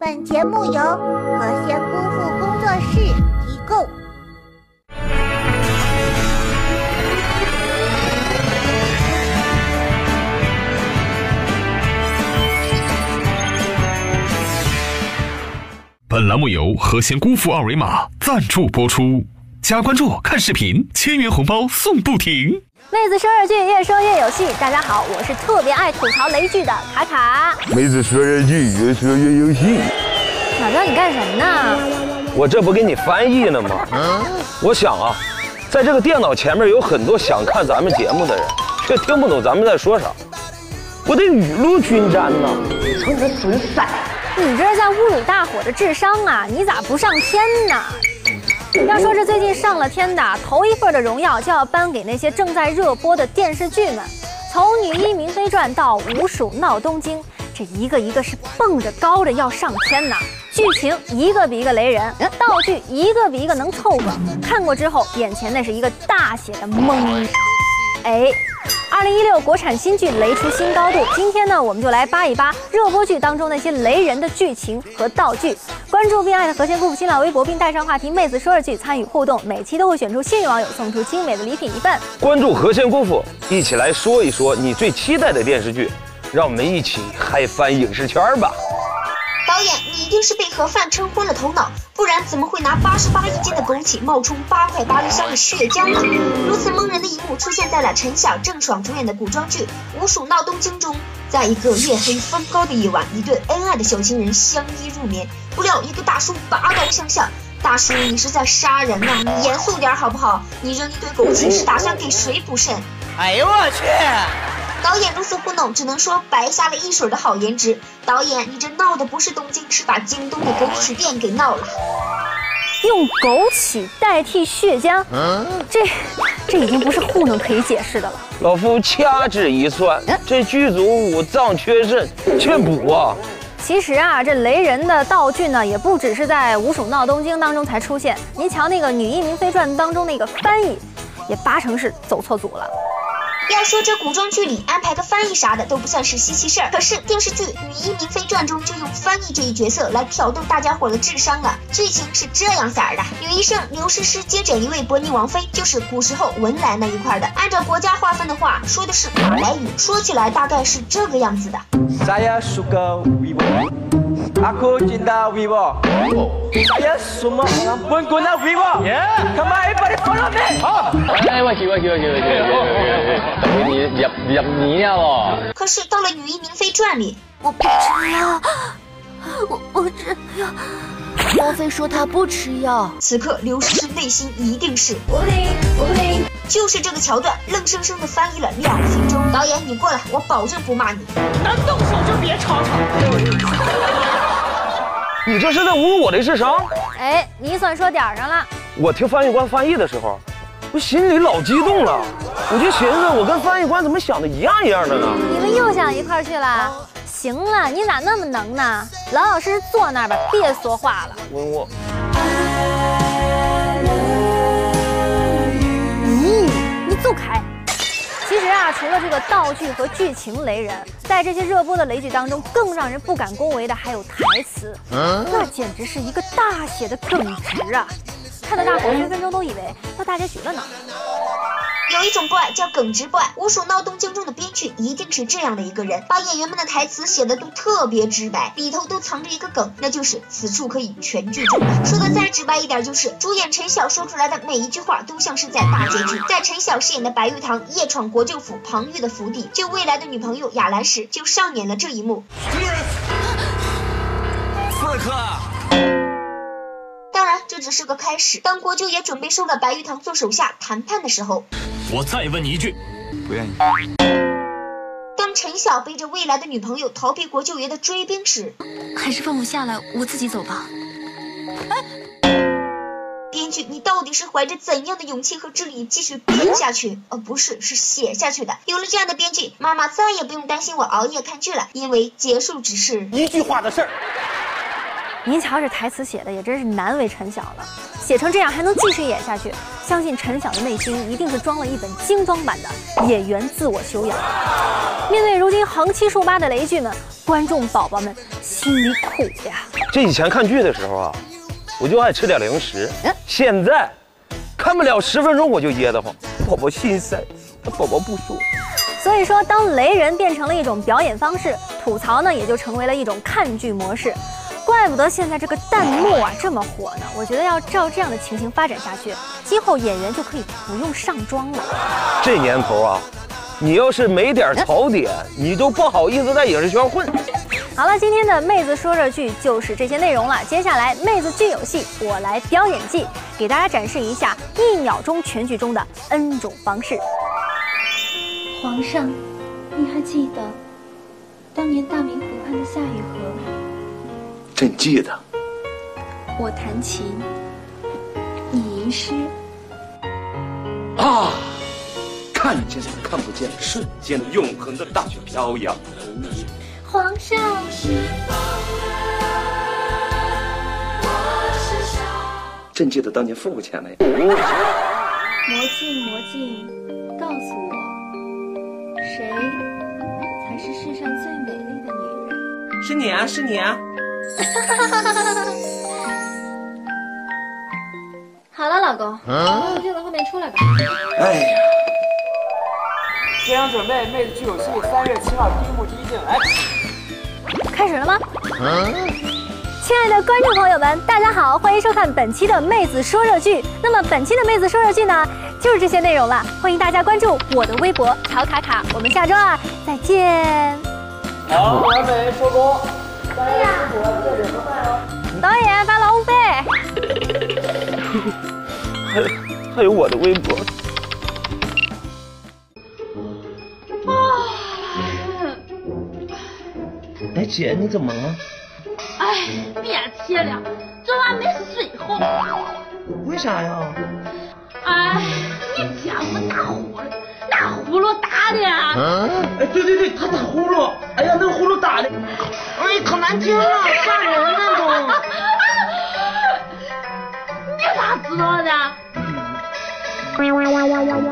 本节目由和仙姑父工作室提供。本栏目由和仙姑父二维码赞助播出，加关注看视频，千元红包送不停。妹子说日剧，越说越有戏。大家好，我是特别爱吐槽雷剧的卡卡。妹子说日剧，越说越有戏。老张，你干什么呢？我这不给你翻译呢吗？我想啊，在这个电脑前面有很多想看咱们节目的人，却听不懂咱们在说啥。我得雨露均沾呐。你这损色！你这是在侮辱大伙的智商啊！你咋不上天呢？要说这最近上了天的头一份的荣耀，就要颁给那些正在热播的电视剧们。从《女医明妃传》到《五鼠闹东京》，这一个一个是蹦着高着要上天呐！剧情一个比一个雷人，道具一个比一个能凑合。看过之后，眼前那是一个大写的懵。哎。二零一六国产新剧雷出新高度，今天呢，我们就来扒一扒热播剧当中那些雷人的剧情和道具。关注并爱的和谐姑父新浪微博，并带上话题“妹子说日剧”参与互动，每期都会选出幸运网友，送出精美的礼品一份。关注和谐姑父，一起来说一说你最期待的电视剧，让我们一起嗨翻影视圈吧。导演，你一定是被盒饭撑昏了头脑，不然怎么会拿八十八一斤的枸杞冒充八块八一箱的血浆呢？如此蒙人的一在了陈晓、郑爽主演的古装剧《五鼠闹东京》中。在一个月黑风高的夜晚，一对恩爱的小情人相依入眠，不料一个大叔拔刀相向。大叔，你是在杀人呐！你严肃点好不好？你扔一堆枸杞是打算给谁补肾？哎呦我去！导演如此糊弄，只能说白瞎了一水的好颜值。导演，你这闹的不是东京，是把京东的枸杞店给闹了。用枸杞代替血浆，嗯这这已经不是糊弄可以解释的了。老夫掐指一算，这剧组五脏缺肾，缺补啊。其实啊，这雷人的道具呢，也不只是在《五鼠闹东京》当中才出现。您瞧那个《女医明妃传》当中那个翻译，也八成是走错组了。要说这古装剧里安排个翻译啥的都不算是稀奇事儿，可是电视剧《女医明妃传》中就用翻译这一角色来挑逗大家伙的智商了！剧情是这样色儿的：女医生刘诗诗接诊一位伯尼王妃，就是古时候文莱那一块的。按照国家划分的话，说的是马来语，说起来大概是这个样子的。Aku cinta Vivo. Saya semua pun guna Vivo. Yeah. Kemari pada follow me. 好。哎，我去，我去，我去，我去。等你入入迷了哦。可是到了《女医明妃传》里，我不吃药，我我吃药。王妃说她不吃药。此刻刘诗诗内心一定是。就是这个桥段，愣生生的翻译了两分钟。导演，你过来，我保证不骂你。能动手就别吵吵。你这是在侮辱我的智商！哎，你算说点上了。我听翻译官翻译的时候，我心里老激动了，我就寻思，我跟翻译官怎么想的一样一样的呢？你们又想一块去了？行了，你咋那么能呢？老老实实坐那儿吧，别说话了。吻我。嗯，你走开。其实啊，除了这个道具和剧情雷人，在这些热播的雷剧当中，更让人不敢恭维的还有台词，那简直是一个大写的耿直啊！看得大伙分分钟都以为要大结局了呢。有一种怪叫耿直 boy，《五鼠闹东京》中的编剧一定是这样的一个人，把演员们的台词写的都特别直白，里头都藏着一个梗，那就是此处可以全剧终。说的再直白一点，就是主演陈晓说出来的每一句话都像是在大结局。在陈晓饰演的白玉堂夜闯国舅府庞玉的府邸救未来的女朋友雅兰时，就上演了这一幕。刺客。当然，这只是个开始。当国舅爷准备收了白玉堂做手下谈判的时候。我再问你一句，不愿意。当陈晓背着未来的女朋友逃避国舅爷的追兵时，还是放我下来，我自己走吧。编剧，你到底是怀着怎样的勇气和智力继续编下去？呃，不是，是写下去的。有了这样的编剧，妈妈再也不用担心我熬夜看剧了，因为结束只是一句话的事儿。您瞧这台词写的也真是难为陈晓了，写成这样还能继续演下去，相信陈晓的内心一定是装了一本精装版的演员自我修养。面对如今横七竖八的雷剧们，观众宝宝们心里苦呀。这以前看剧的时候啊，我就爱吃点零食，现在看不了十分钟我就噎得慌，宝宝心塞，宝宝不说。所以说，当雷人变成了一种表演方式，吐槽呢也就成为了一种看剧模式。怪不得现在这个弹幕啊这么火呢。我觉得要照这样的情形发展下去，今后演员就可以不用上妆了。这年头啊，你要是没点槽点，你都不好意思在影视圈混。好了，今天的妹子说热剧就是这些内容了。接下来，妹子剧有戏，我来飙演技，给大家展示一下一秒钟全剧中的 N 种方式。皇上，你还记得当年大明湖畔的夏雨荷吗？朕记得。我弹琴，你吟诗。啊！看见的看不见，瞬间永恒的大雪飘扬。皇上。朕记得当年付钱了呀。魔镜魔镜，告诉我，谁才是世上最美丽的女人？是你啊，是你啊。好了，老公，从镜子后面出来吧。哎呀！现场准备，妹子剧有戏，三月七号第一幕第一镜来。开始了吗？亲爱的观众朋友们，大家好，欢迎收看本期的妹子说热剧。那么本期的妹子说热剧呢，就是这些内容了。欢迎大家关注我的微博曹卡卡，我们下周二再见。好，完美收工。还还有我的微博。哎，姐，你怎么了？哎，别提了，昨晚没睡好。为啥呀？哎，你姐夫打呼噜，那呼噜打的。哎，对对对，他打呼噜。哎呀，那呼噜打的，哎，可难听了，wow wow wow wow